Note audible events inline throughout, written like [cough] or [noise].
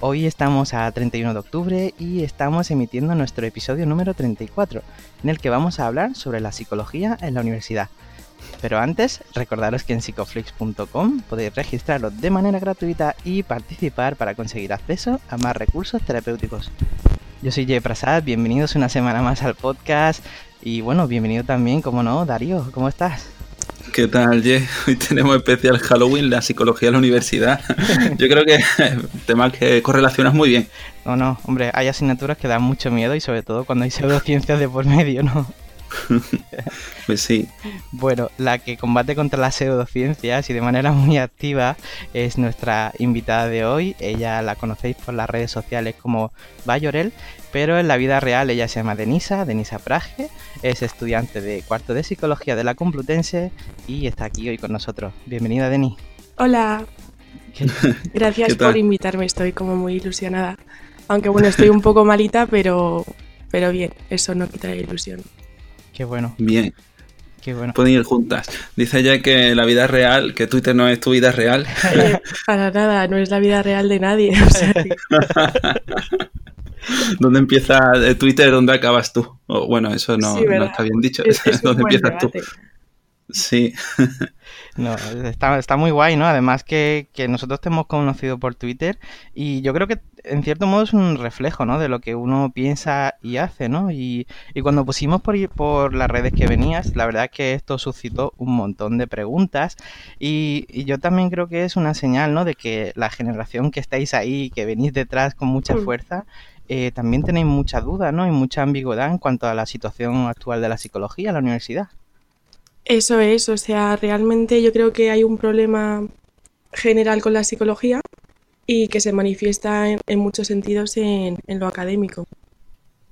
Hoy estamos a 31 de octubre y estamos emitiendo nuestro episodio número 34, en el que vamos a hablar sobre la psicología en la universidad. Pero antes, recordaros que en psicoflix.com podéis registraros de manera gratuita y participar para conseguir acceso a más recursos terapéuticos. Yo soy Jay Prasad, bienvenidos una semana más al podcast y bueno, bienvenido también, como no, Darío, ¿cómo estás? ¿Qué tal, Jay? [laughs] Hoy tenemos especial Halloween, la psicología de la universidad. [laughs] Yo creo que [laughs] tema que correlacionas muy bien. No, no, hombre, hay asignaturas que dan mucho miedo y sobre todo cuando hay pseudociencias de por medio, ¿no? [laughs] pues sí. Bueno, la que combate contra las pseudociencias y de manera muy activa es nuestra invitada de hoy. Ella la conocéis por las redes sociales como Bayorel, pero en la vida real ella se llama Denisa, Denisa Praje, es estudiante de cuarto de psicología de la Complutense y está aquí hoy con nosotros. Bienvenida, Denis. Hola. [laughs] Gracias por invitarme, estoy como muy ilusionada. Aunque bueno, estoy un poco malita, pero, pero bien, eso no quita la ilusión. Qué bueno. Bien. Qué bueno. Pueden ir juntas. Dice ella que la vida real, que Twitter no es tu vida real. Eh, para nada, no es la vida real de nadie. [laughs] ¿Dónde empieza Twitter? ¿Dónde acabas tú? bueno, eso no, está bien dicho. [laughs] ¿Dónde empiezas tú? Sí. no, está, está, muy guay, ¿no? Además que, que, nosotros te hemos conocido por Twitter y yo creo que en cierto modo es un reflejo, ¿no? De lo que uno piensa y hace, ¿no? Y, y cuando pusimos por, por las redes que venías, la verdad es que esto suscitó un montón de preguntas y, y, yo también creo que es una señal, ¿no? De que la generación que estáis ahí, que venís detrás con mucha mm. fuerza, eh, también tenéis mucha duda, ¿no? Y mucha ambigüedad en cuanto a la situación actual de la psicología en la universidad. Eso es, o sea, realmente yo creo que hay un problema general con la psicología y que se manifiesta en, muchos sentidos en, lo académico.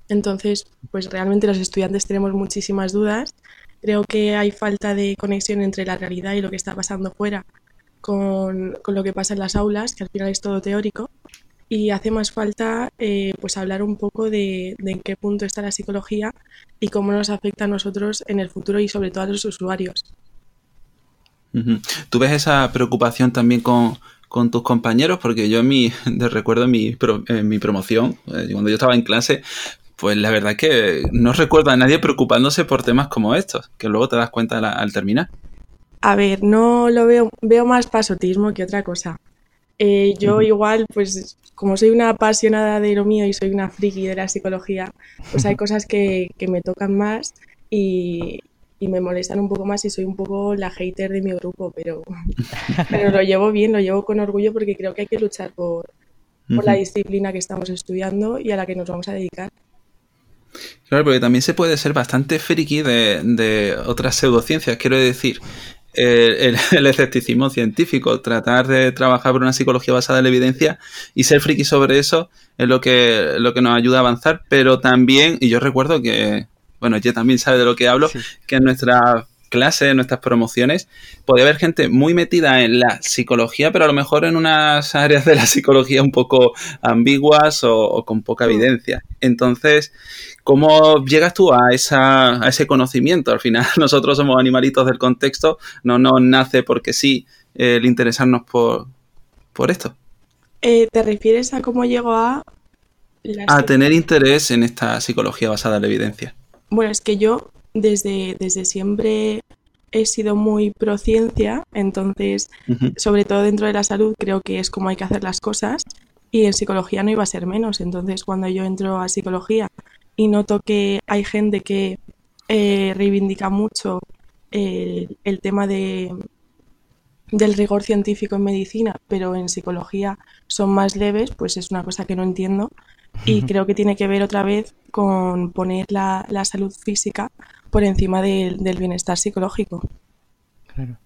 Entonces, pues realmente los estudiantes tenemos muchísimas dudas. Creo que hay falta de conexión entre la realidad y lo que está pasando fuera con, con lo que pasa en las aulas, que al final es todo teórico y hace más falta eh, pues hablar un poco de, en qué punto está la psicología y cómo nos afecta a nosotros en el futuro y sobre todo a los usuarios. ¿Tú ves esa preocupación también con, tus compañeros? Porque yo en mi, [laughs] recuerdo en mi, en mi promoción, eh, cuando yo estaba en clase, pues la verdad es que no recuerdo a nadie preocupándose por temas como estos, que luego te das cuenta al terminar. A ver, no lo veo, veo más pasotismo que otra cosa. Eh, yo igual, pues como soy una apasionada de lo mío y soy una friki de la psicología, pues hay cosas que, me tocan más y, me molestan un poco más y soy un poco la hater de mi grupo, pero, [laughs] pero lo llevo bien, lo llevo con orgullo porque creo que hay que luchar por, la disciplina que estamos estudiando y a la que nos vamos a dedicar. Claro, porque también se puede ser bastante friki de, de otras pseudociencias. Quiero decir, [laughs] el, escepticismo científico, tratar de trabajar por una psicología basada en la evidencia y ser friki sobre eso es lo que, lo que nos ayuda a avanzar, pero también, y yo recuerdo que, bueno, ella también sabe de lo que hablo, que en nuestra clase, en nuestras promociones, podía haber gente muy metida en la psicología, pero a lo mejor en unas áreas de la psicología un poco ambiguas o, con poca mm. evidencia. Entonces, ¿cómo llegas tú a, esa, a ese conocimiento? Al final, [laughs] nosotros somos animalitos del contexto, no nos nace porque sí el interesarnos por, por esto. Eh, ¿Te refieres a cómo llego a... A tener interés en esta psicología basada en la evidencia. Bueno, es que yo desde, desde siempre he sido muy pro ciencia, entonces, sobre todo dentro de la salud, creo que es como hay que hacer las cosas y en psicología no iba a ser menos. Entonces, cuando yo entro a psicología y noto que hay gente que eh, reivindica mucho el, el tema de, del rigor científico en medicina, pero en psicología son más leves, pues es una cosa que no entiendo. Y creo que tiene que ver otra vez con poner la, salud física por encima del bienestar psicológico. Claro.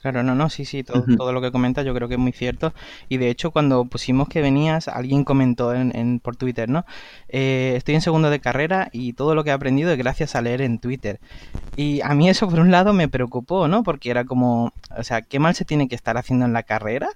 Claro, no, no, sí, sí, todo, todo lo que comentas yo creo que es muy cierto. Y de hecho, cuando pusimos que venías, alguien comentó en, por Twitter, ¿no? Eh, estoy en segundo de carrera y todo lo que he aprendido es gracias a leer en Twitter. Y a mí eso, por un lado, me preocupó, ¿no? Porque era como, o sea, ¿qué mal se tiene que estar haciendo en la carrera?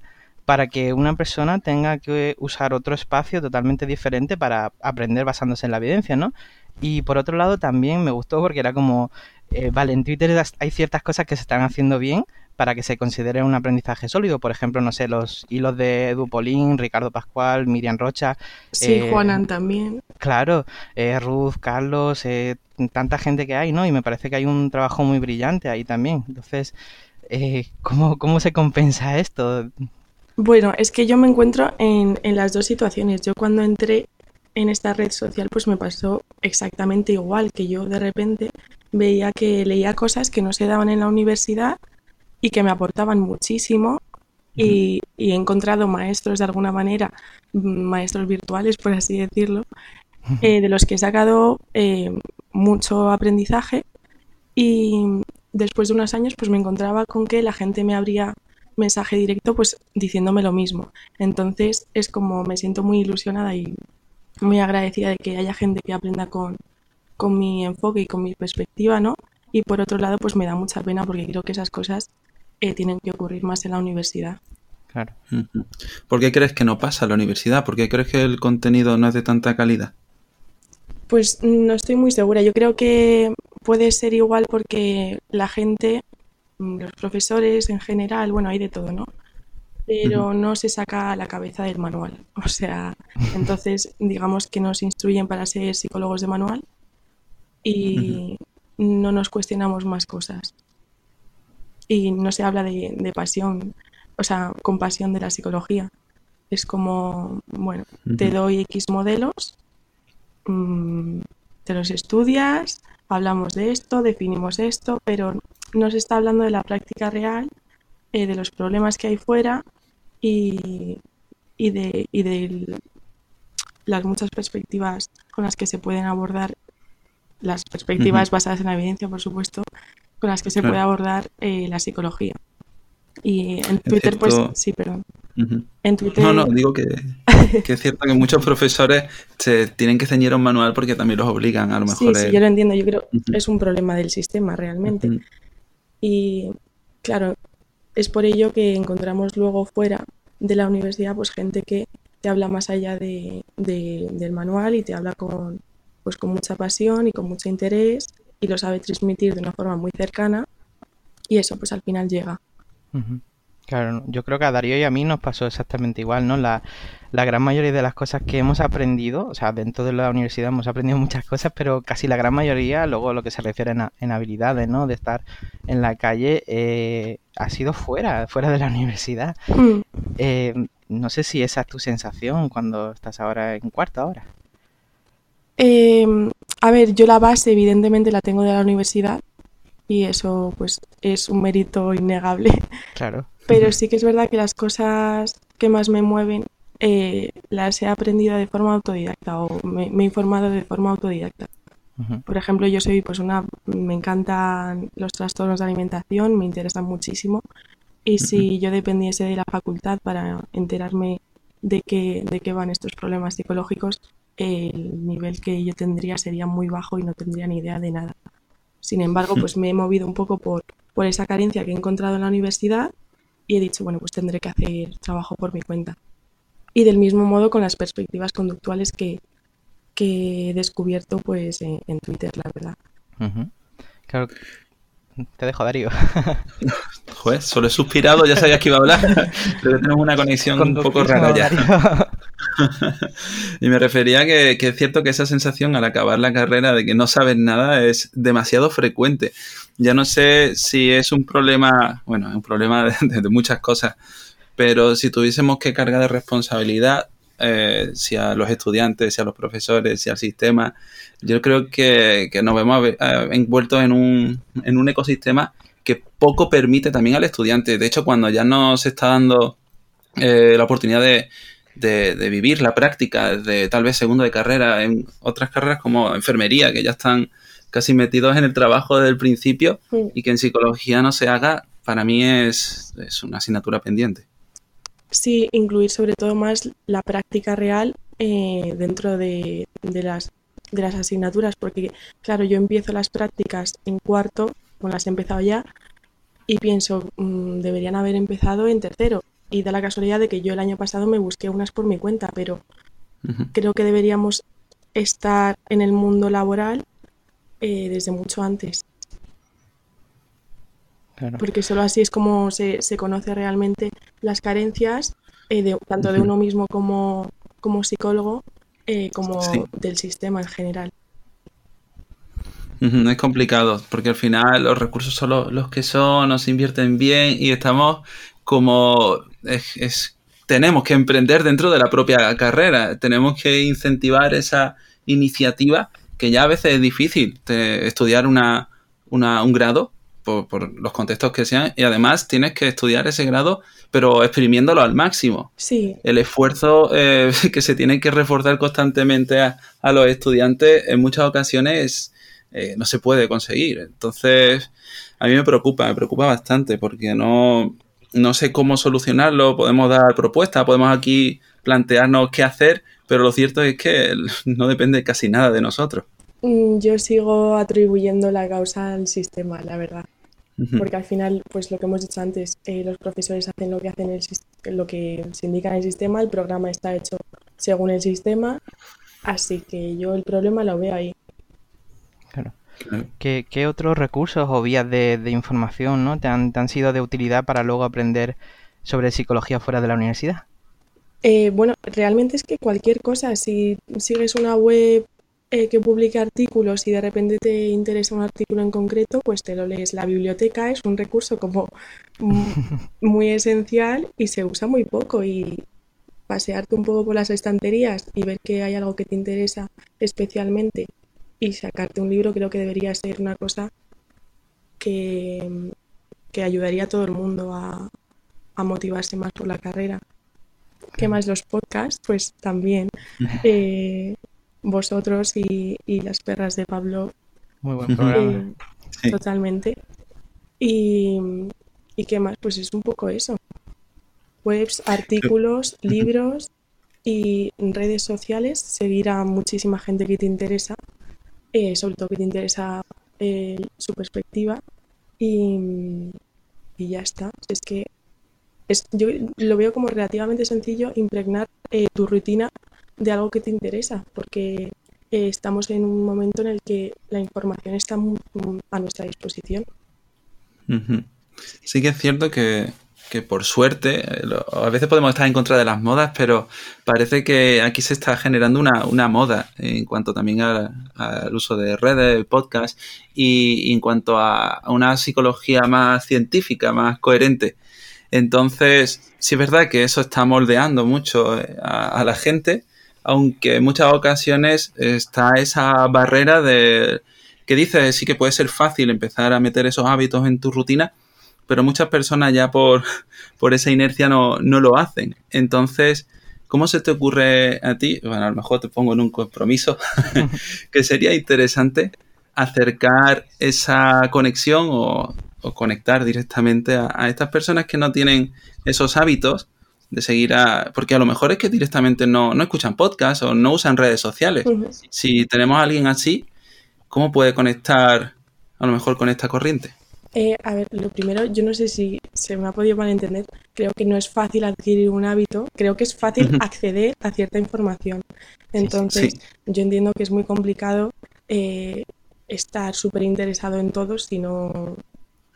para que una persona tenga que usar otro espacio totalmente diferente para aprender basándose en la evidencia, ¿no? Y por otro lado también me gustó porque era como, eh, vale, en Twitter hay ciertas cosas que se están haciendo bien, para que se considere un aprendizaje sólido. Por ejemplo, no sé, los hilos de Dupolín, Ricardo Pascual, Miriam Rocha. Sí, eh, Juanan también. Claro, eh, Ruth, Carlos, eh, tanta gente que hay, ¿no? Y me parece que hay un trabajo muy brillante ahí también. Entonces, ¿cómo, ¿cómo se compensa esto? Bueno, es que yo me encuentro en, en las dos situaciones. Yo cuando entré en esta red social, pues me pasó exactamente igual, que yo. De repente veía que leía cosas que no se daban en la universidad y que me aportaban muchísimo y, he encontrado maestros de alguna manera, maestros virtuales, por así decirlo, eh, de los que he sacado eh, mucho aprendizaje y después de unos años pues me encontraba con que la gente me abría mensaje directo pues diciéndome lo mismo. Entonces es como me siento muy ilusionada y muy agradecida de que haya gente que aprenda con, con mi enfoque y con mi perspectiva, ¿no? Y por otro lado pues me da mucha pena porque creo que esas cosas eh, tienen que ocurrir más en la universidad. Claro. ¿Por qué crees que no pasa en la universidad? ¿Por qué crees que el contenido no es de tanta calidad? Pues no estoy muy segura. Yo creo que puede ser igual porque la gente, mm, los profesores en general, bueno, hay de todo, ¿no? Pero no se saca la cabeza del manual. O sea, [laughs] entonces digamos que nos instruyen para ser psicólogos de manual y no nos cuestionamos más cosas y no se habla de, pasión, o sea, compasión de la psicología. Es como, bueno, te doy X modelos, mm, te los estudias, hablamos de esto, definimos esto, pero no se está hablando de la práctica real, eh, de los problemas que hay fuera y, de, y de las muchas perspectivas con las que se pueden abordar, las perspectivas basadas en la evidencia, por supuesto, con las que se puede abordar eh, la psicología. Y en Twitter, pues sí, perdón. en Twitter... No, no, digo que, es cierto que muchos profesores se tienen que ceñir un manual porque también los obligan, a lo mejor. Sí, sí, yo lo entiendo, yo creo que es un problema del sistema realmente. Y claro, es por ello que encontramos luego fuera de la universidad pues gente que te habla más allá de, del manual y te habla con, pues, con mucha pasión y con mucho interés y lo sabe transmitir de una forma muy cercana y eso pues al final llega. Claro, yo creo que a Darío y a mí nos pasó exactamente igual, ¿no? La, la, gran mayoría de las cosas que hemos aprendido, o sea, dentro de la universidad hemos aprendido muchas cosas, pero casi la gran mayoría, luego lo que se refiere en, habilidades, ¿no? De estar en la calle, eh, ha sido fuera, fuera de la [laughs] universidad. Mm. Eh, no sé si esa es tu sensación cuando estás ahora en cuarto ahora. Eh, a ver, yo la base evidentemente la tengo de la universidad y eso pues es un mérito innegable. Claro. Pero sí que es verdad que las cosas que más me mueven eh, las he aprendido de forma autodidacta o me, he informado de forma autodidacta. Por ejemplo, yo soy pues una, me encantan los trastornos de alimentación, me interesan muchísimo. Y si yo dependiese de la facultad para enterarme de qué, de qué van estos problemas psicológicos, el nivel que yo tendría sería muy bajo y no tendría ni idea de nada. Sin embargo, pues me he movido un poco por, por esa carencia que he encontrado en la universidad y he dicho, bueno, pues tendré que hacer trabajo por mi cuenta. Y del mismo modo con las perspectivas conductuales que, que he descubierto pues en, Twitter, la verdad. Claro. Te dejo, Darío. [laughs] Joder, solo he suspirado, ya sabías que iba a hablar. [laughs] Pero tenemos una conexión un poco rara ya. [laughs] y me refería que, que, es cierto que esa sensación al acabar la carrera de que no sabes nada es demasiado frecuente. Ya no sé si es un problema, bueno, es un problema de, muchas cosas, pero si tuviésemos que cargar de responsabilidad, eh, si a los estudiantes, si a los profesores, si al sistema, yo creo que, nos vemos envueltos en un, en un ecosistema que poco permite también al estudiante. De hecho, cuando ya nos está dando eh, la oportunidad de, de, vivir la práctica de tal vez segundo de carrera en otras carreras como enfermería, que ya están casi metidos en el trabajo desde el principio y que en psicología no se haga, para mí es, es una asignatura pendiente. Sí, incluir sobre todo más la práctica real eh, dentro de, de, las, de las asignaturas, porque claro, yo empiezo las prácticas en cuarto, o las he empezado ya, y pienso, mmm, deberían haber empezado en tercero. Y da la casualidad de que yo el año pasado me busqué unas por mi cuenta, pero uh -huh. creo que deberíamos estar en el mundo laboral eh, desde mucho antes. Claro. Porque solo así es como se, se conoce realmente las carencias, eh, de, tanto uh -huh. de uno mismo como, como psicólogo, eh, como sí. del sistema en general. -huh. Es complicado, porque al final los recursos son los, los que son, nos invierten bien y estamos como... Es, es, tenemos que emprender dentro de la propia carrera, tenemos que incentivar esa iniciativa que ya a veces es difícil estudiar una, una, un grado por, por, los contextos que sean y además tienes que estudiar ese grado pero exprimiéndolo al máximo. Sí. El esfuerzo eh, [laughs] que se tiene que reforzar constantemente a, a los estudiantes en muchas ocasiones eh, no se puede conseguir. Entonces, a mí me preocupa, me preocupa bastante porque no, no sé cómo solucionarlo, podemos dar propuestas, podemos aquí plantearnos qué hacer, pero lo cierto es que [laughs] no depende casi nada de nosotros. Mm, yo sigo atribuyendo la causa al sistema, la verdad. Porque al final, pues lo que hemos dicho antes, eh, los profesores hacen lo que hacen el, lo que se indica en el sistema, el programa está hecho según el sistema, así que yo el problema lo veo ahí. Claro. ¿Qué, ¿Qué, otros recursos o vías de, de información ¿no? te, han, te, han, sido de utilidad para luego aprender sobre psicología fuera de la universidad? Eh, bueno, realmente es que cualquier cosa, si sigues una web eh, que publique artículos y de repente te interesa un artículo en concreto, pues te lo lees. La biblioteca es un recurso como [laughs] muy esencial y se usa muy poco y pasearte un poco por las estanterías y ver que hay algo que te interesa especialmente y sacarte un libro creo que debería ser una cosa que, que ayudaría a todo el mundo a, a motivarse más por la carrera. ¿Qué más los podcasts? Pues también. [laughs] Eh, vosotros y, y, las perras de Pablo. Muy buen programa. Eh, sí. Totalmente. Y, y, qué más? Pues es un poco eso. Webs, artículos, [laughs] libros y redes sociales. Seguir a muchísima gente que te interesa. Eh, sobre todo que te interesa eh, su perspectiva. Y, y ya está. Es que es, yo lo veo como relativamente sencillo impregnar eh, tu rutina de algo que te interesa, porque estamos en un momento en el que la información está a nuestra disposición. Sí que es cierto que, que por suerte, eh, a veces podemos estar en contra de las modas, pero parece que aquí se está generando una, una moda en cuanto también al uso de redes, podcast y, en cuanto a, una psicología más científica, más coherente. Entonces, sí es verdad que eso está moldeando mucho a, a la gente, aunque en muchas ocasiones está esa barrera de que dice sí que puede ser fácil empezar a meter esos hábitos en tu rutina, pero muchas personas ya por, por esa inercia no, no lo hacen. Entonces, ¿cómo se te ocurre a ti? Bueno, a lo mejor te pongo en un compromiso, [laughs] que sería interesante acercar esa conexión o, o conectar directamente a, a, estas personas que no tienen esos hábitos de seguir a... Porque a lo mejor es que directamente no, no escuchan podcast o no usan redes sociales. Uh -huh. Si tenemos a alguien así, ¿cómo puede conectar a lo mejor con esta corriente? Eh, a ver, lo primero, yo no sé si se me ha podido malentender, creo que no es fácil adquirir un hábito, creo que es fácil acceder a cierta información. Entonces, sí, sí. yo entiendo que es muy complicado eh, estar súper interesado en todo si no, uh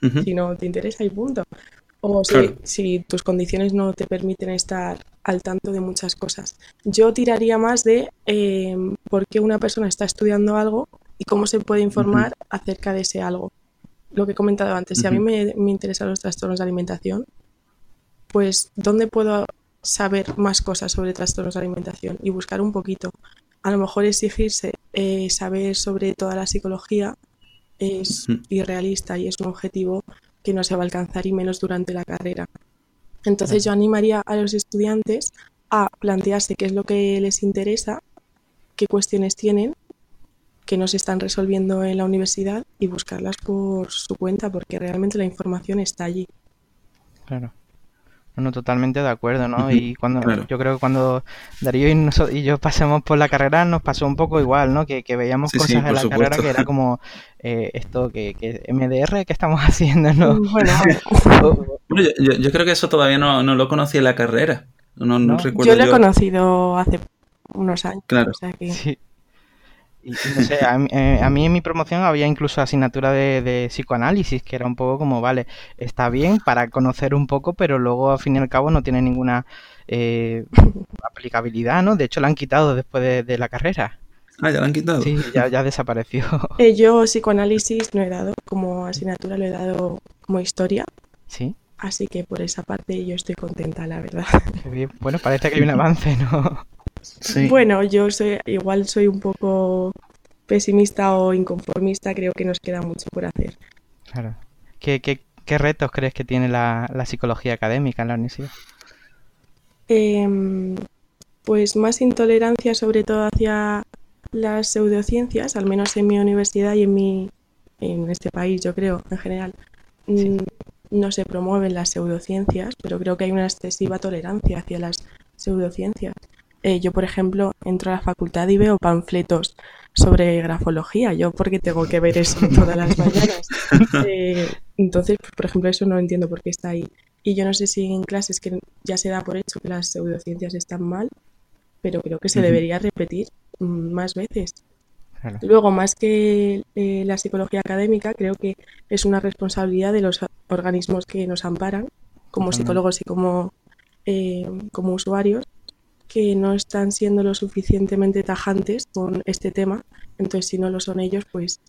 -huh. si no te interesa y punto. O si, claro. si, tus condiciones no te permiten estar al tanto de muchas cosas. Yo tiraría más de eh, por qué una persona está estudiando algo y cómo se puede informar uh -huh. acerca de ese algo lo que he comentado antes, si a mí me, me interesan los trastornos de alimentación, pues ¿dónde puedo saber más cosas sobre trastornos de alimentación y buscar un poquito? A lo mejor exigirse eh, saber sobre toda la psicología es irrealista y es un objetivo que no se va a alcanzar y menos durante la carrera. Entonces yo animaría a los estudiantes a plantearse qué es lo que les interesa, qué cuestiones tienen que no se están resolviendo en la universidad y buscarlas por su cuenta porque realmente la información está allí. Claro. No, totalmente de acuerdo, ¿no? Y cuando yo creo que cuando Darío y, y, yo pasamos por la carrera nos pasó un poco igual, ¿no? Que, veíamos cosas en la carrera que era como [laughs] eh, esto, que, que, MDR, ¿qué estamos [laughs] haciendo? ¿no? Mm, bueno, [laughs] yo, creo que eso todavía no, lo conocí en la carrera. No, yo lo he conocido hace unos años. Claro. Sí. Y, no sé, eh, a, mí en mi promoción había incluso asignatura de, psicoanálisis, que era un poco como, vale, está bien para conocer un poco, pero luego al fin y al cabo no tiene ninguna eh, aplicabilidad, ¿no? De hecho, la han quitado después de, la carrera. Ah, ya la han quitado. Sí, ya, ya desapareció. Eh, yo psicoanálisis no he dado como asignatura, lo he dado como historia. Sí. Así que por esa parte yo estoy contenta, la verdad. Bueno, parece que hay un avance, ¿no? Bueno, yo soy igual soy un poco pesimista o inconformista, creo que nos queda mucho por hacer. Claro. ¿Qué, qué, retos crees que tiene la, psicología académica en la universidad? Em, pues más intolerancia sobre todo hacia las pseudociencias, al menos en mi universidad y en mi en este país, yo creo, en general. Mm, no se promueven las pseudociencias, pero creo que hay una excesiva tolerancia hacia las pseudociencias. Eh, yo, por ejemplo, entro a la facultad y veo panfletos sobre grafología. Yo, porque tengo que ver eso todas las mañanas? [laughs] Eh, entonces, pues, por ejemplo, eso no entiendo por qué está ahí. Y yo no sé si en clases que ya se da por hecho que las pseudociencias están mal, pero creo que se debería repetir mm, más veces. Luego, más que eh, la psicología académica, creo que es una responsabilidad de los organismos que nos amparan, como psicólogos y como, como usuarios, que no están siendo lo suficientemente tajantes con este tema. Entonces, si no lo son ellos, pues,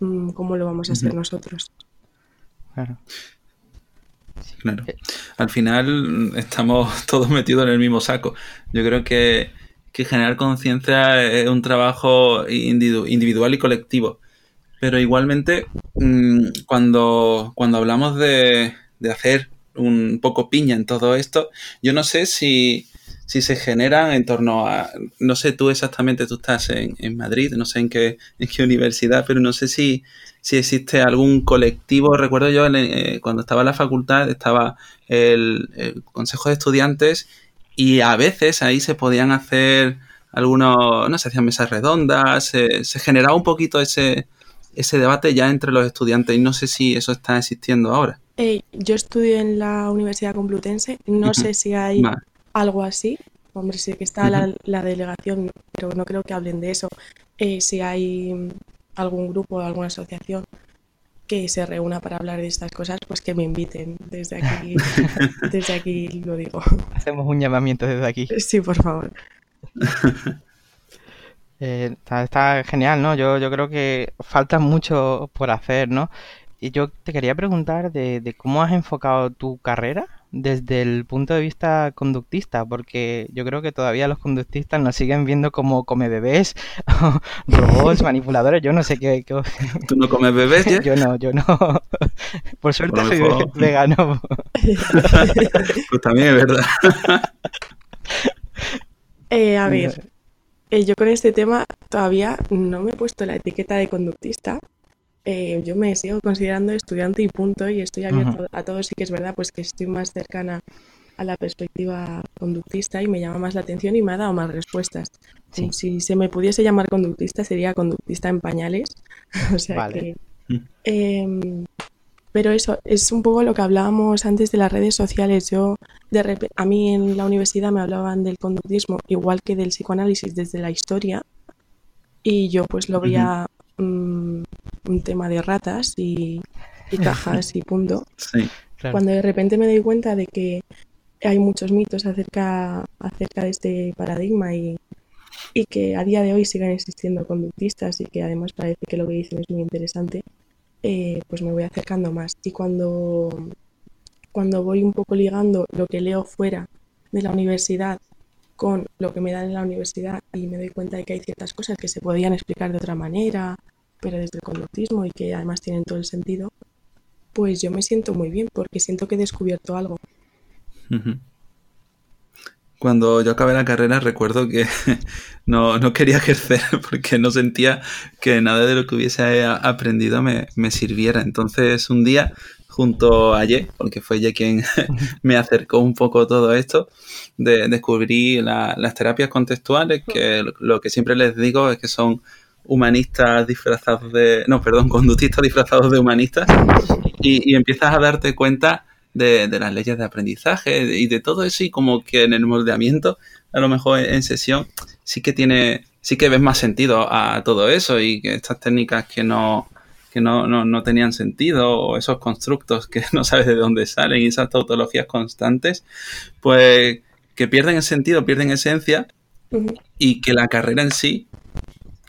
mm, ¿cómo lo vamos a hacer nosotros? Claro. Claro. Al final estamos [laughs] todos metidos en el mismo saco. Yo creo que, generar conciencia es un trabajo individual y colectivo. Pero igualmente, mm, cuando, cuando hablamos de, de hacer un poco piña en todo esto, yo no sé si, si se generan en torno a, no sé tú exactamente, tú estás en, en Madrid, no sé en qué, en qué universidad, pero no sé si, si existe algún colectivo. Recuerdo yo eh, cuando estaba en la facultad, estaba el, Consejo de Estudiantes y a veces ahí se podían hacer algunos, no sé, hacían mesas redondas, se generaba un poquito ese, ese debate ya entre los estudiantes y no sé si eso está existiendo ahora. Eh, yo estudio en la Universidad Complutense, no sé si hay algo así. Hombre, sí que está la, delegación, pero no creo que hablen de eso. Eh, si hay algún grupo o alguna asociación que se reúna para hablar de estas cosas, pues que me inviten. Desde aquí, [laughs] desde aquí lo digo. Hacemos un llamamiento desde aquí. Sí, por favor. [laughs] Eh, está, genial, ¿no? Yo, yo creo que falta mucho por hacer, ¿no? Y yo te quería preguntar de cómo has enfocado tu carrera desde el punto de vista conductista, porque yo creo que todavía los conductistas nos siguen viendo como come bebés, [laughs] robots, [laughs] manipuladores, yo no sé qué... [laughs] ¿Tú no comes bebés? ¿ya? yo no, yo no. Por suerte soy vegano. pues también es verdad. Eh, a ver, eh, yo con este tema todavía no me he puesto la etiqueta de conductista, eh, yo me sigo considerando estudiante y punto, y estoy abierto a todo. Sí que es verdad, pues que estoy más cercana a la perspectiva conductista y me llama más la atención y me ha dado más respuestas. Si se me pudiese llamar conductista, sería conductista en pañales. [laughs] o sea que. Em, pero eso es un poco lo que hablábamos antes de las redes sociales. Yo, de a mí en la universidad me hablaban del conductismo igual que del psicoanálisis desde la historia y yo pues lo veía un, tema de ratas y, cajas y punto. [laughs] Cuando de repente me doy cuenta de que hay muchos mitos acerca, acerca de este paradigma y, y que a día de hoy siguen existiendo conductistas y que además parece que lo que dicen es muy interesante, eh, pues me voy acercando más. Y cuando, cuando voy un poco ligando lo que leo fuera de la universidad con lo que me dan en la universidad y me doy cuenta de que hay ciertas cosas que se podían explicar de otra manera, pero desde el conductismo y que además tienen todo el sentido, pues yo me siento muy bien porque siento que he descubierto algo. Cuando yo acabé la carrera recuerdo que [laughs] no, quería ejercer [laughs] porque no sentía que nada de lo que hubiese aprendido me, me sirviera. Entonces un día junto a Ye, porque fue Ye quien [laughs] me acercó un poco todo esto, de, descubrí las terapias contextuales, que lo que siempre les digo es que son humanistas disfrazados de, no, perdón, conductistas disfrazados de humanistas, y, empiezas a darte cuenta de, las leyes de aprendizaje y de todo eso, y como que en el moldeamiento, a lo mejor en sesión, sí que tiene, sí que ves más sentido a todo eso, y que estas técnicas que no que no, no, tenían sentido o esos constructos que [laughs] no sabes de dónde salen y esas tautologías constantes, pues que pierden el sentido, pierden esencia y que la carrera en sí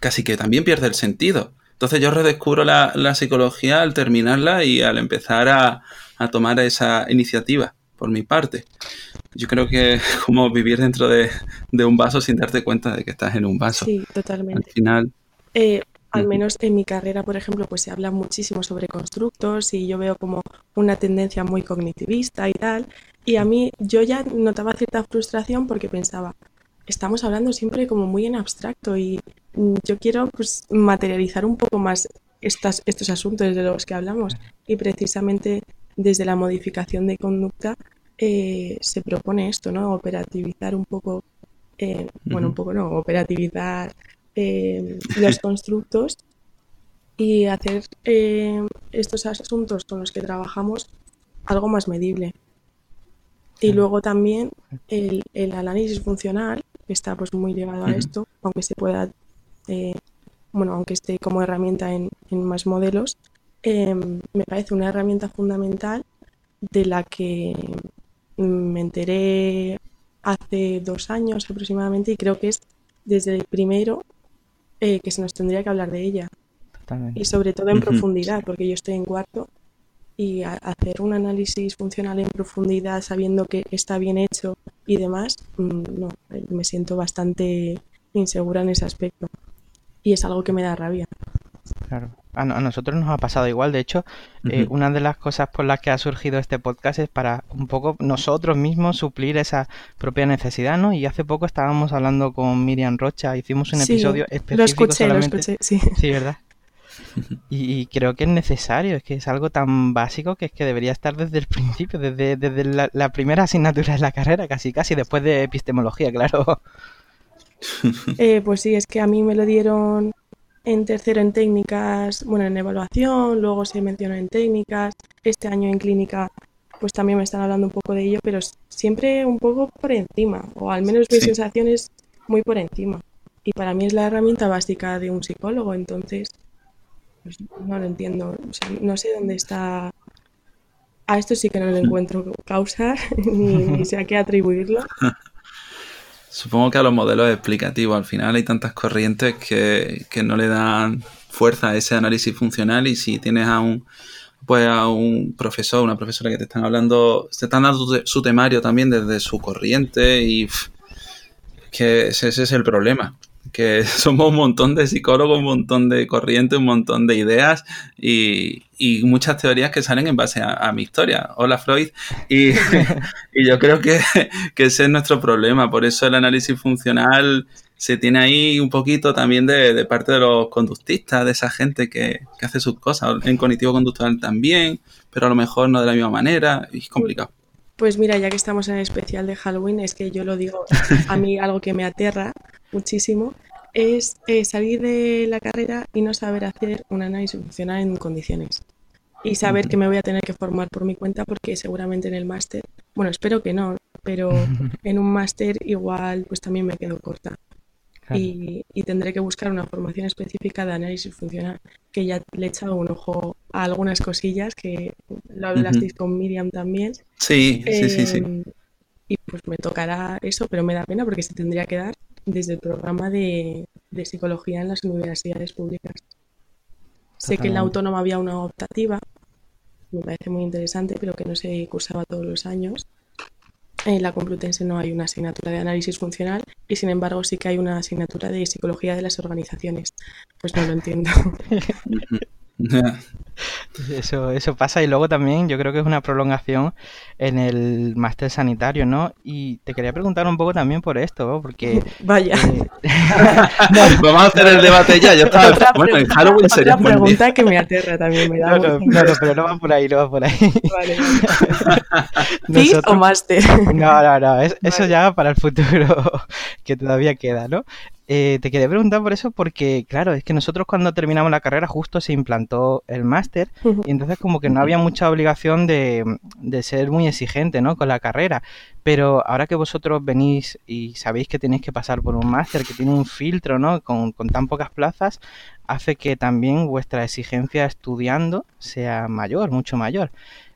casi que también pierde el sentido. Entonces yo redescubro la, psicología al terminarla y al empezar a, tomar esa iniciativa por mi parte. Yo creo que es como vivir dentro de, un vaso sin darte cuenta de que estás en un vaso. Sí, totalmente. Al final... Eh, al menos en mi carrera, por ejemplo, pues se habla muchísimo sobre constructos y yo veo como una tendencia muy cognitivista y tal. Y a mí yo ya notaba cierta frustración porque pensaba, estamos hablando siempre como muy en abstracto y yo quiero pues materializar un poco más estas, estos asuntos de los que hablamos y precisamente desde la modificación de conducta eh, se propone esto, ¿no? Operativizar un poco, eh, bueno, un poco no, operativizar eh, los [laughs] constructos y hacer eh, estos asuntos con los que trabajamos algo más medible. Y luego también el, análisis funcional, que está pues muy ligado a esto, aunque se pueda, eh, bueno, aunque esté como herramienta en, más modelos, me parece una herramienta fundamental de la que me enteré hace dos años aproximadamente y creo que es desde el primero eh, que se nos tendría que hablar de ella. Y sobre todo en profundidad, porque yo estoy en cuarto y hacer un análisis funcional en profundidad sabiendo que está bien hecho y demás, mm, no, eh, me siento bastante insegura en ese aspecto. Y es algo que me da rabia. Claro. A, nosotros nos ha pasado igual. De hecho, eh, una de las cosas por las que ha surgido este podcast es para un poco nosotros mismos suplir esa propia necesidad, ¿no? Y hace poco estábamos hablando con Miriam Rocha, hicimos un episodio específico. Lo escuché, lo escuché, sí. Sí, ¿verdad? [laughs] Y, creo que es necesario, es que es algo tan básico que es que debería estar desde el principio, desde, desde la, la primera asignatura de la carrera, casi casi, después de epistemología, claro. [laughs] Eh, pues sí, es que a mí me lo dieron en tercero en técnicas, bueno, en evaluación, luego se mencionó en técnicas, este año en clínica pues también me están hablando un poco de ello, pero siempre un poco por encima, o al menos mi sensación es muy por encima. Y para mí es la herramienta básica de un psicólogo, entonces no lo entiendo, no sé dónde está... A esto sí que no le encuentro causa, [laughs] ni, sé a qué atribuirlo. [laughs] Supongo que a los modelos explicativos al final hay tantas corrientes que, no le dan fuerza a ese análisis funcional y si tienes a un pues a un profesor, una profesora que te están hablando, te están dando su temario también desde su corriente y que ese, es el problema que [laughs] somos un montón de psicólogos, un montón de corrientes, un montón de ideas y, muchas teorías que salen en base a, mi historia. Hola Freud. Y, [laughs] yo creo que, ese es nuestro problema. Por eso el análisis funcional se tiene ahí un poquito también de, parte de los conductistas, de esa gente que, que hace sus cosas. En cognitivo conductual también, pero a lo mejor no de la misma manera. Y es complicado. Pues mira, ya que estamos en el especial de Halloween, es que yo lo digo, a mí [laughs] algo que me aterra muchísimo es eh, salir de la carrera y no saber hacer un análisis funcional en condiciones. Y saber que me voy a tener que formar por mi cuenta porque seguramente en el máster, bueno, espero que no, pero [laughs] en un máster igual pues también me quedo corta. Y, tendré que buscar una formación específica de análisis funcional, que ya le he echado un ojo a algunas cosillas, que lo hablasteis con Miriam también. Sí, sí, sí, sí. Em, y pues me tocará eso, pero me da pena porque se tendría que dar desde el programa de, psicología en las universidades públicas. Sé que en la autónoma había una optativa, me parece muy interesante, pero que no se cursaba todos los años. En la Complutense no hay una asignatura de análisis funcional y sin embargo sí que hay una asignatura de psicología de las organizaciones. Pues no lo entiendo. [laughs] Eso, eso pasa y luego también yo creo que es una prolongación en el máster sanitario, ¿no? Y te quería preguntar un poco también por esto, ¿no? Porque... [laughs] Vaya. eh, [laughs] Vamos a hacer el debate ya. Yo estaba, Otra bueno, en pregunta- Halloween otra sería día. pregunta que me aterra también, me da [laughs] no, no, un- no, no, pero no va por ahí, no va por ahí. Vale, vale. ¿Fis Nosotros- o máster? No, no, no, es- eso ya para el futuro que todavía queda, ¿no? Eh, te quería preguntar por eso porque, claro, es que nosotros cuando terminamos la carrera justo se implantó el máster y entonces como que no había mucha obligación de, de ser muy exigente, ¿no? Con la carrera. Pero ahora que vosotros venís y sabéis que tenéis que pasar por un máster que tiene un filtro, ¿no? Con, con tan pocas plazas, hace que también vuestra exigencia estudiando sea mayor, mucho mayor.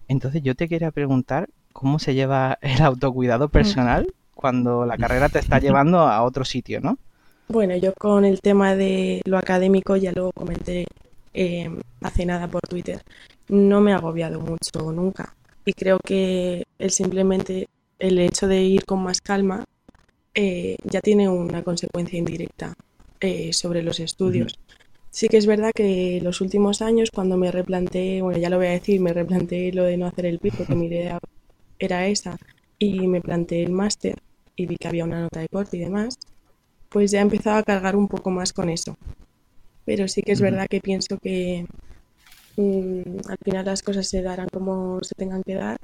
Entonces yo te quería preguntar cómo se lleva el autocuidado personal cuando la carrera te está [laughs] llevando a otro sitio, ¿no? Bueno, yo con el tema de lo académico ya lo comenté eh, hace nada por Twitter. No me ha agobiado mucho nunca. Y creo que el simplemente el hecho de ir con más calma eh, ya tiene una consecuencia indirecta eh, sobre los estudios. Sí que es verdad que los últimos años, cuando me replanteé, bueno, ya lo voy a decir, me replanteé lo de no hacer el PIR porque mi idea era esa y me planteé el máster y vi que había una nota de corte y demás, pues ya he empezado a cargar un poco más con eso. Pero sí que es verdad que pienso que mm, al final las cosas se darán como se tengan que dar.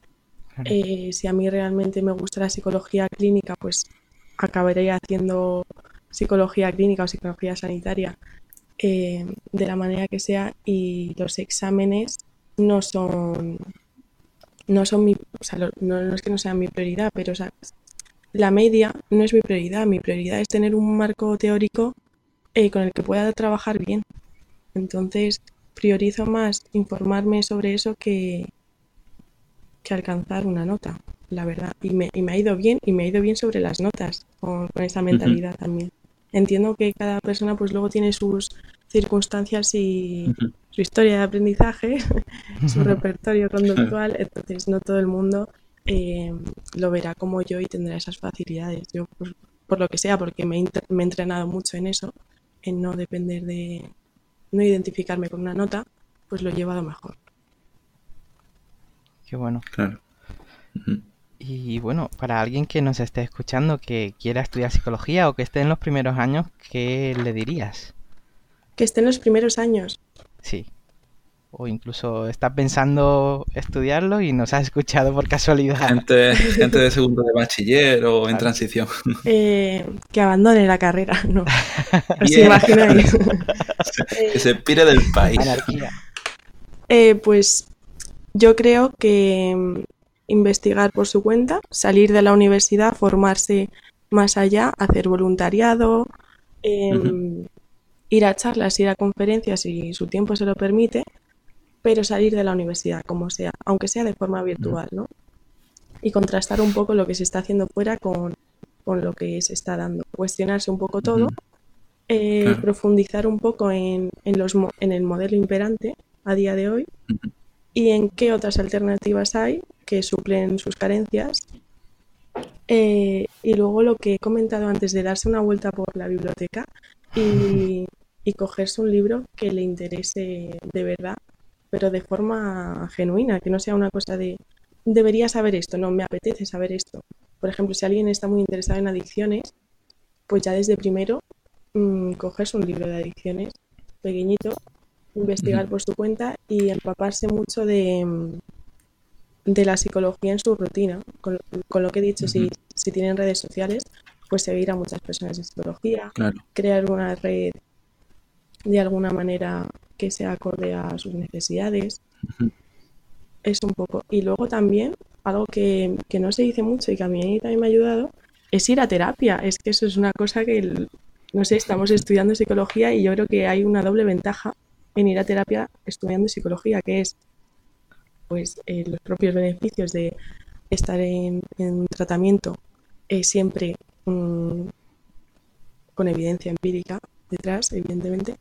Eh, si a mí realmente me gusta la psicología clínica, pues acabaré haciendo psicología clínica o psicología sanitaria eh, de la manera que sea y los exámenes no son no son mi o sea, lo- no, no es que no sean mi prioridad pero o sea, la media no es mi prioridad. Mi prioridad es tener un marco teórico eh, con el que pueda trabajar bien. Entonces priorizo más informarme sobre eso que que alcanzar una nota la verdad. Y me, y me ha ido bien y me ha ido bien sobre las notas con, con esa mentalidad también. Entiendo que cada persona pues luego tiene sus circunstancias y su historia de aprendizaje, [laughs] su [laughs] repertorio conductual, entonces no todo el mundo eh, lo verá como yo y tendrá esas facilidades. Yo, por, por lo que sea, porque me he, inter- me he entrenado mucho en eso, en no depender de, no identificarme con una nota, pues lo he llevado mejor. Qué bueno. Claro. Y bueno, para alguien que nos esté escuchando que quiera estudiar psicología o que esté en los primeros años, ¿qué le dirías? Que esté en los primeros años. Sí. O incluso está pensando estudiarlo y nos ha escuchado por casualidad. Gente, gente de segundo de bachiller o en transición. eh, que abandone la carrera, ¿no? [laughs] ¿Os imagináis? [laughs] que se pire del país. Anarquía. Eh, pues yo creo que investigar por su cuenta, salir de la universidad, formarse más allá, hacer voluntariado, em, ir a charlas, ir a conferencias si su tiempo se lo permite, pero salir de la universidad, como sea, aunque sea de forma virtual, ¿no? Y contrastar un poco lo que se está haciendo fuera con, con lo que se está dando, cuestionarse un poco todo, eh, Claro. profundizar un poco en, en los, en el modelo imperante a día de hoy y en qué otras alternativas hay que suplen sus carencias. Eh, y luego lo que he comentado antes de darse una vuelta por la biblioteca y, y cogerse un libro que le interese de verdad, pero de forma genuina, que no sea una cosa de debería saber esto, no, me apetece saber esto. Por ejemplo, si alguien está muy interesado en adicciones, pues ya desde primero mm, cogerse un libro de adicciones pequeñito, investigar por su cuenta y empaparse mucho de, mm, de la psicología en su rutina. Con, con lo que he dicho, si, si tienen redes sociales, pues seguir a muchas personas de psicología, Claro. crear una red de alguna manera que sea acorde a sus necesidades. Es un poco. Y luego también, algo que, que no se dice mucho y que a mí también me ha ayudado, es ir a terapia. Es que eso es una cosa que, el- no sé, estamos estudiando psicología y yo creo que hay una doble ventaja en ir a terapia estudiando psicología, que es pues eh, los propios beneficios de estar en, en tratamiento eh, siempre mm, con evidencia empírica detrás, evidentemente.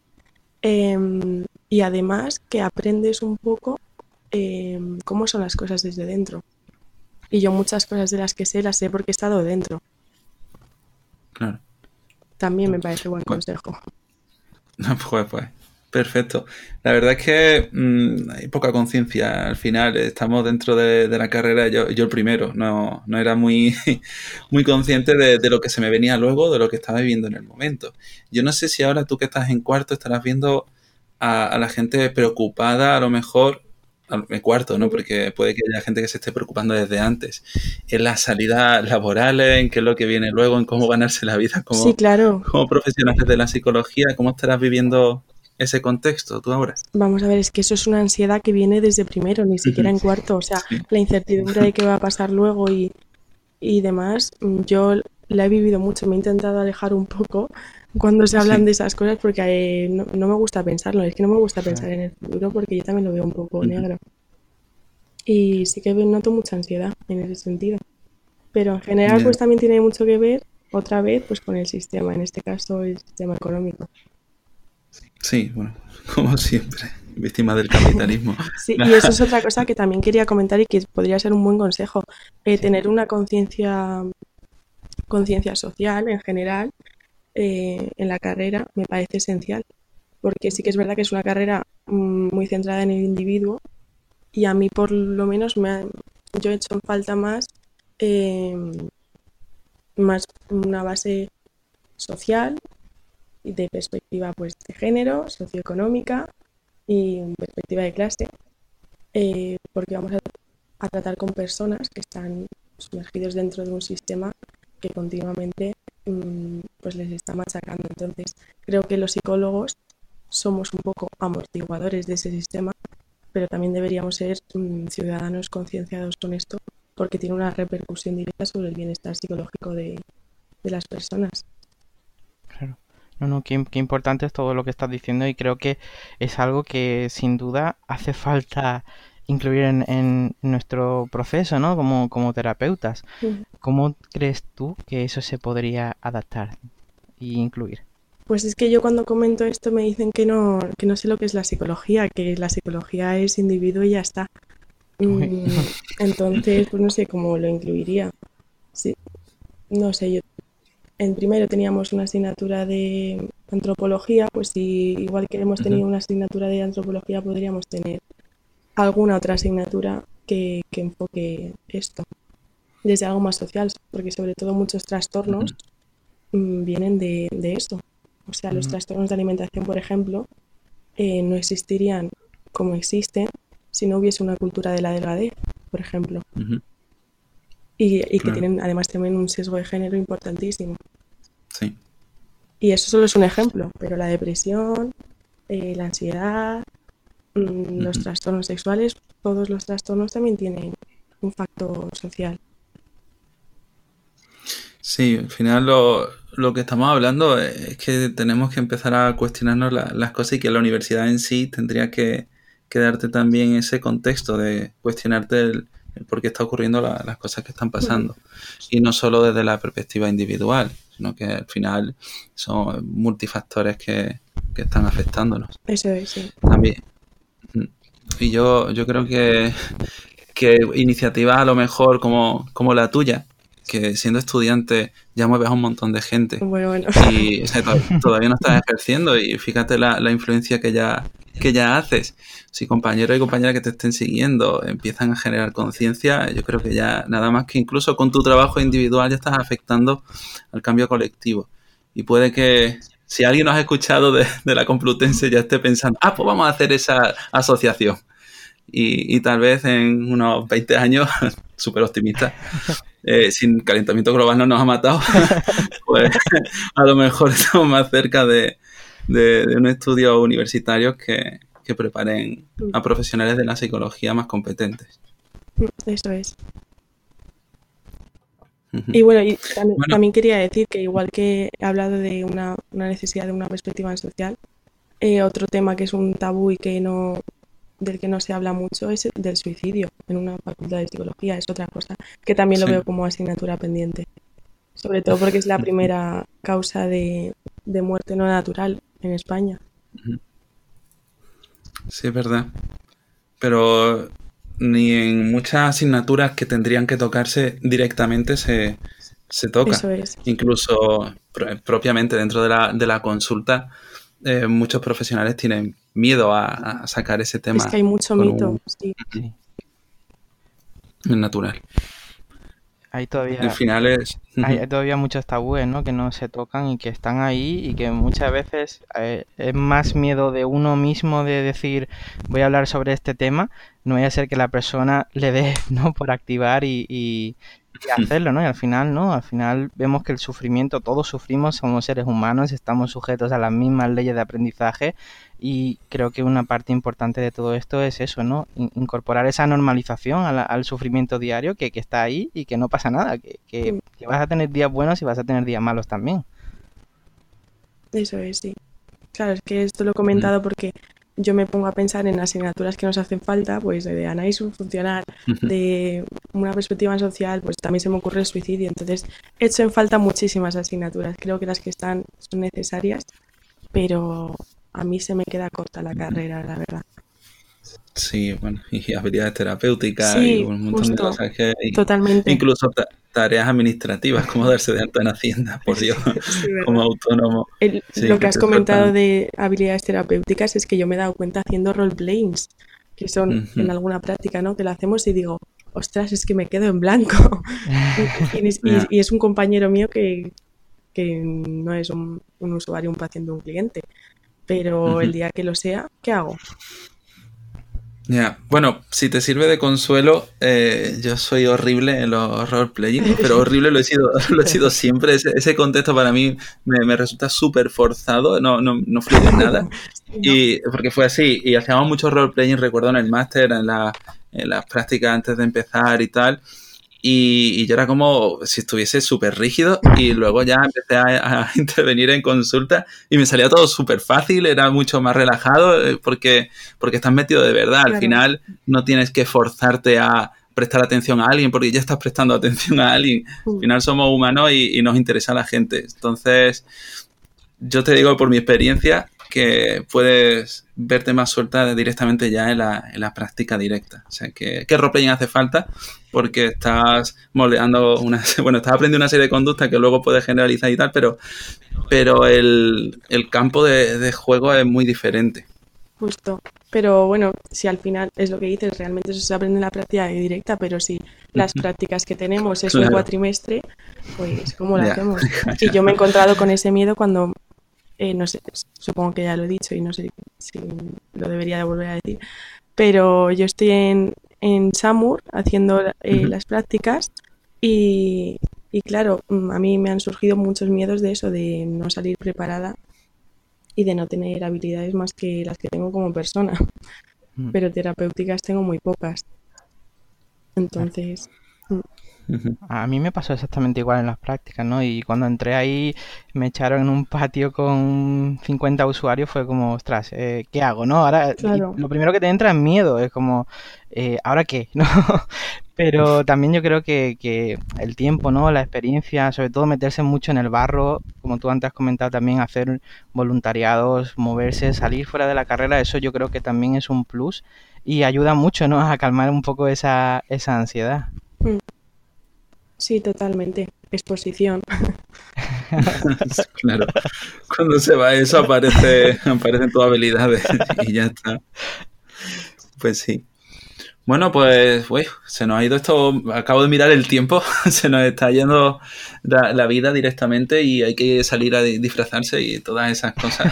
Em, y además que aprendes un poco em, cómo son las cosas desde dentro. Y yo muchas cosas de las que sé las sé porque he estado dentro. Claro. También me parece buen consejo. [laughs] No, pues, pues, Perfecto. La verdad es que mm, hay poca conciencia. Al final estamos dentro de, la carrera, yo, yo, el primero, no, no era muy, [laughs] muy consciente de, lo que se me venía luego, de lo que estaba viviendo en el momento. Yo no sé si ahora tú que estás en cuarto estarás viendo a, la gente preocupada, a lo mejor, en cuarto, ¿no? Porque puede que haya gente que se esté preocupando desde antes, en las salidas laborales, en qué es lo que viene luego, en cómo ganarse la vida como, sí, claro. como profesionales de la psicología, cómo estarás viviendo ese contexto tú ahora? Vamos a ver, es que eso es una ansiedad que viene desde primero, ni siquiera en cuarto. O sea, la incertidumbre de qué va a pasar luego y, y demás, yo la he vivido mucho. Me he intentado alejar un poco cuando se hablan de esas cosas porque eh, no, me gusta pensarlo. Es que no me gusta pensar en el futuro porque yo también lo veo un poco negro. Y sí que noto mucha ansiedad en ese sentido. Pero en general, pues también tiene mucho que ver, otra vez, pues con el sistema, en este caso el sistema económico. Sí, bueno, [laughs] como siempre, víctima del capitalismo. [laughs] Sí, y eso es otra cosa que también quería comentar y que podría ser un buen consejo. Eh, tener una conciencia conciencia social en general eh, en la carrera me parece esencial. Porque sí que es verdad que es una carrera mm, muy centrada en el individuo y a mí por lo menos me yo he hecho en falta más, eh, más una base social de perspectiva pues, de género, socioeconómica y perspectiva de clase, eh, porque vamos a, tratar con personas que están sumergidos dentro de un sistema que continuamente mm, pues les está machacando. Entonces, creo que los psicólogos somos un poco amortiguadores de ese sistema, pero también deberíamos ser mm, ciudadanos concienciados con esto, porque tiene una repercusión directa sobre el bienestar psicológico de, de las personas. No, no, qué, importante es todo lo que estás diciendo y creo que es algo que sin duda hace falta incluir en, nuestro proceso, ¿no? Como, como terapeutas. ¿Cómo crees tú que eso se podría adaptar e incluir? Pues es que yo cuando comento esto me dicen que no, que no sé lo que es la psicología, que la psicología es individuo y ya está. Mm, entonces, pues no sé cómo lo incluiría. Sí, no sé, yo en primero teníamos una asignatura de antropología, pues si igual que hemos tenido una asignatura de antropología, podríamos tener alguna otra asignatura que, enfoque esto desde algo más social, porque sobre todo muchos trastornos mm, vienen de, eso. O sea, los trastornos de alimentación, por ejemplo, eh, no existirían como existen si no hubiese una cultura de la delgadez, por ejemplo y, que tienen además también un sesgo de género importantísimo. Sí. Y eso solo es un ejemplo, pero la depresión, eh, la ansiedad, mm, los trastornos sexuales, todos los trastornos también tienen un factor social. Sí, al final lo, lo que estamos hablando es que tenemos que empezar a cuestionarnos las cosas y que la universidad en sí tendría que, que darte también ese contexto de cuestionarte el, por qué está ocurriendo las cosas que están pasando. Y no solo desde la perspectiva individual, sino que al final son multifactores que, están afectándonos. Eso es, sí. También. Y yo, yo creo que, que iniciativas a lo mejor como, como la tuya, que siendo estudiante ya mueves a un montón de gente. Bueno, bueno. Y todavía no estás ejerciendo y fíjate la, la influencia que ya, que ya haces. Si compañeros y compañeras que te estén siguiendo empiezan a generar conciencia, yo creo que ya nada más que incluso con tu trabajo individual ya estás afectando al cambio colectivo. Y puede que si alguien nos ha escuchado de, la Complutense ya esté pensando, ah, pues vamos a hacer esa asociación. Y, tal vez en unos 20 años, [laughs] súper optimista, [laughs] eh, sin calentamiento global no nos ha matado, [laughs] pues a lo mejor estamos más cerca de, de, de unos estudios universitarios que, preparen a profesionales de la psicología más competentes. Eso es. Y bueno, y también, quería decir que igual que he hablado de una, necesidad de una perspectiva social, eh, otro tema que es un tabú y que no del que no se habla mucho es del suicidio en una facultad de psicología, es otra cosa que también lo veo como asignatura pendiente, sobre todo porque es la primera causa de, de muerte no natural en España. Sí, es verdad. Pero ni en muchas asignaturas que tendrían que tocarse directamente se, se toca. Eso es. Incluso propiamente dentro de la, de la consulta, eh, muchos profesionales tienen miedo a, sacar ese tema. Es que hay mucho mito, sí. Es natural. Hay todavía, Al final es... hay todavía muchos tabúes, ¿no? Que no se tocan y que están ahí y que muchas veces eh, es más miedo de uno mismo de decir voy a hablar sobre este tema, no voy a ser que la persona le dé, [laughs] ¿no? Por activar y, y hacerlo, ¿no? Y al final, ¿no? Al final vemos que el sufrimiento, todos sufrimos, somos seres humanos, estamos sujetos a las mismas leyes de aprendizaje y creo que una parte importante de todo esto es eso, ¿no? Incorporar esa normalización al, sufrimiento diario que, está ahí y que no pasa nada, que, que, vas a tener días buenos y vas a tener días malos también. Eso es, sí. Claro, es que esto lo he comentado porque yo me pongo a pensar en asignaturas que nos hacen falta, pues de análisis funcional, de una perspectiva social, pues también se me ocurre el suicidio. Entonces, he hecho en falta muchísimas asignaturas. Creo que las que están son necesarias, pero a mí se me queda corta la carrera, la verdad. Sí, bueno, [laughs] y habilidades terapéuticas y un montón de cosas que... totalmente. Incluso tareas administrativas, como darse de alta en Hacienda, por [laughs] Dios, [laughs] como autónomo. lo que has comentado de habilidades terapéuticas es que yo me he dado cuenta haciendo roleplays, que son en alguna práctica, ¿no? Que lo hacemos y digo, ostras, es que me quedo en blanco. y, es un compañero mío que, que no es un, usuario, un paciente, un cliente. Pero el día que lo sea, ¿qué hago? Ya, bueno, si te sirve de consuelo, eh, yo soy horrible en los roleplaying, pero horrible lo he sido, [laughs] lo he sido siempre. Ese, contexto para mí me, resulta súper forzado, no, no, no fluye nada. [laughs] Y, porque fue así, y hacíamos mucho roleplaying, recuerdo en el máster, en, la, en las prácticas antes de empezar y tal. Y, yo era como si estuviese súper rígido y luego ya empecé a, [laughs] intervenir en consulta y me salía todo súper fácil, era mucho más relajado eh, porque, porque estás metido de verdad. Al final no tienes que forzarte a prestar atención a alguien porque ya estás prestando [laughs] atención a alguien. Al final somos humanos y, y nos interesa la gente. Entonces, yo te digo por mi experiencia, que puedes verte más suelta directamente ya en la, en la práctica directa. O sea, que, ¿qué roleplaying hace falta? Porque estás moldeando una... [laughs] Bueno, estás aprendiendo una serie de conductas que luego puedes generalizar y tal, pero, pero el, campo de, juego es muy diferente. Justo. Pero bueno, si al final es lo que dices, realmente eso se aprende en la práctica directa, pero si las prácticas que tenemos es un cuatrimestre, pues ¿cómo lo hacemos? [laughs] Y yo me he encontrado con ese miedo cuando eh, no sé, supongo que ya lo he dicho y no sé si lo debería de volver a decir, pero yo estoy en, en SAMUR haciendo eh, las prácticas y, claro, mm, a mí me han surgido muchos miedos de eso, de no salir preparada y de no tener habilidades más que las que tengo como persona, mm. pero terapéuticas tengo muy pocas. Entonces... Mm. A mí me pasó exactamente igual en las prácticas, ¿no? Y cuando entré ahí me echaron en un patio con 50 usuarios, fue como, ostras, eh, ¿qué hago, no? Ahora lo primero que te entra es miedo, es como, eh, ¿ahora qué? [laughs] ¿no? Pero también yo creo que, que, el tiempo, ¿no? La experiencia, sobre todo meterse mucho en el barro, como tú antes has comentado también, hacer voluntariados, moverse, salir fuera de la carrera, eso yo creo que también es un plus y ayuda mucho, ¿no? A calmar un poco esa, esa ansiedad. Mm. Sí, totalmente. Exposición. [laughs] claro. Cuando se va eso aparece, aparecen tus habilidades y ya está. Pues sí. Bueno, pues se nos ha ido esto, acabo de mirar el tiempo, [laughs] se nos está yendo la, vida directamente y hay que salir a disfrazarse y todas esas cosas.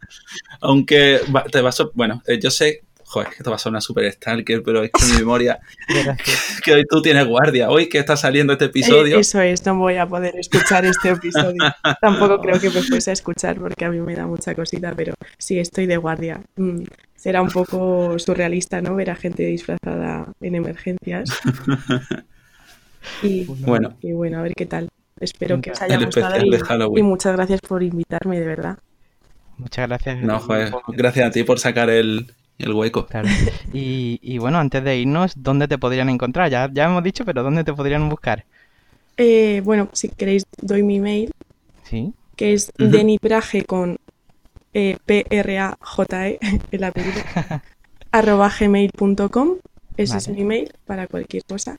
[laughs] Aunque te vas, bueno, eh, yo sé Joder, esto va a sonar súper stalker, pero es que mi [laughs] memoria. [laughs] que hoy tú tienes guardia. Hoy que está saliendo este episodio. Eh, eso es, no voy a poder escuchar este episodio. [laughs] Tampoco creo que me fuese a escuchar porque a mí me da mucha cosita, pero sí estoy de guardia. Mm, será un poco surrealista, ¿no? Ver a gente disfrazada en emergencias. Y bueno, y bueno a ver qué tal. Espero que os haya gustado y, y muchas gracias por invitarme, de verdad. Muchas gracias. No, joder, gracias a ti por sacar el, el hueco. Claro. Y, bueno, antes de irnos, ¿dónde te podrían encontrar? Ya, ya hemos dicho, pero ¿dónde te podrían buscar? Eh, bueno, si queréis, doy mi mail. Sí. Que es denipraje con eh, P-R-A-J-E, [laughs] el apellido, [laughs] arroba gmail.com. Ese es mi mail para cualquier cosa.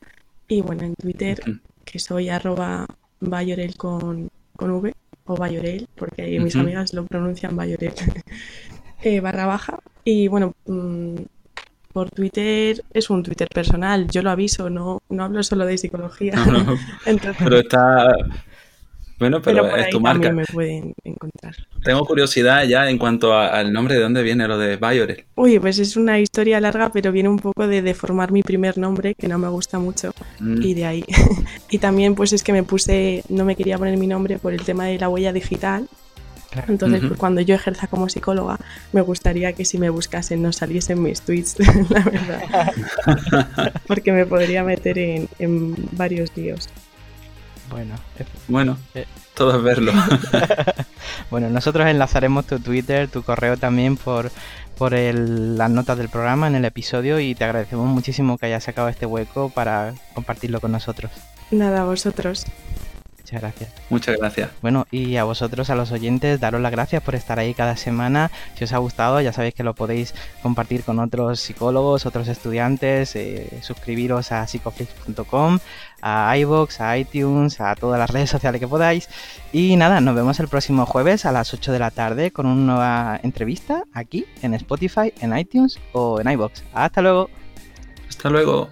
Y bueno, en Twitter, que soy arroba bayorel con, con V, o bayorel, porque mis amigas lo pronuncian bayorel, [laughs] eh, barra baja Y bueno, mm, por Twitter es un Twitter personal, yo lo aviso, no, no hablo solo de psicología. [laughs] pero está... Bueno, pero, es tu marca. me pueden encontrar. Tengo curiosidad ya en cuanto al nombre, ¿de dónde viene lo de Violet? Uy, pues es una historia larga, pero viene un poco de deformar mi primer nombre, que no me gusta mucho, Mm. y de ahí. [laughs] y también pues es que me puse, no me quería poner mi nombre por el tema de la huella digital. Entonces, pues, cuando yo ejerza como psicóloga, me gustaría que si me buscasen no saliesen mis tweets, [laughs] la verdad. [laughs] Porque me podría meter en, en varios líos. Bueno, eh, Bueno, Eh. todo es verlo. [laughs] bueno, nosotros enlazaremos tu Twitter, tu correo también por, por el- las notas del programa en el episodio y te agradecemos muchísimo que hayas sacado este hueco para compartirlo con nosotros. Nada, vosotros. Muchas gracias. Muchas gracias. Bueno, y a vosotros, a los oyentes, daros las gracias por estar ahí cada semana. Si os ha gustado, ya sabéis que lo podéis compartir con otros psicólogos, otros estudiantes, eh, suscribiros a psicoflix.com, a iVoox, a iTunes, a todas las redes sociales que podáis. Y nada, nos vemos el próximo jueves a las 8 de la tarde con una nueva entrevista aquí en Spotify, en iTunes o en iVoox. Hasta luego. Hasta luego.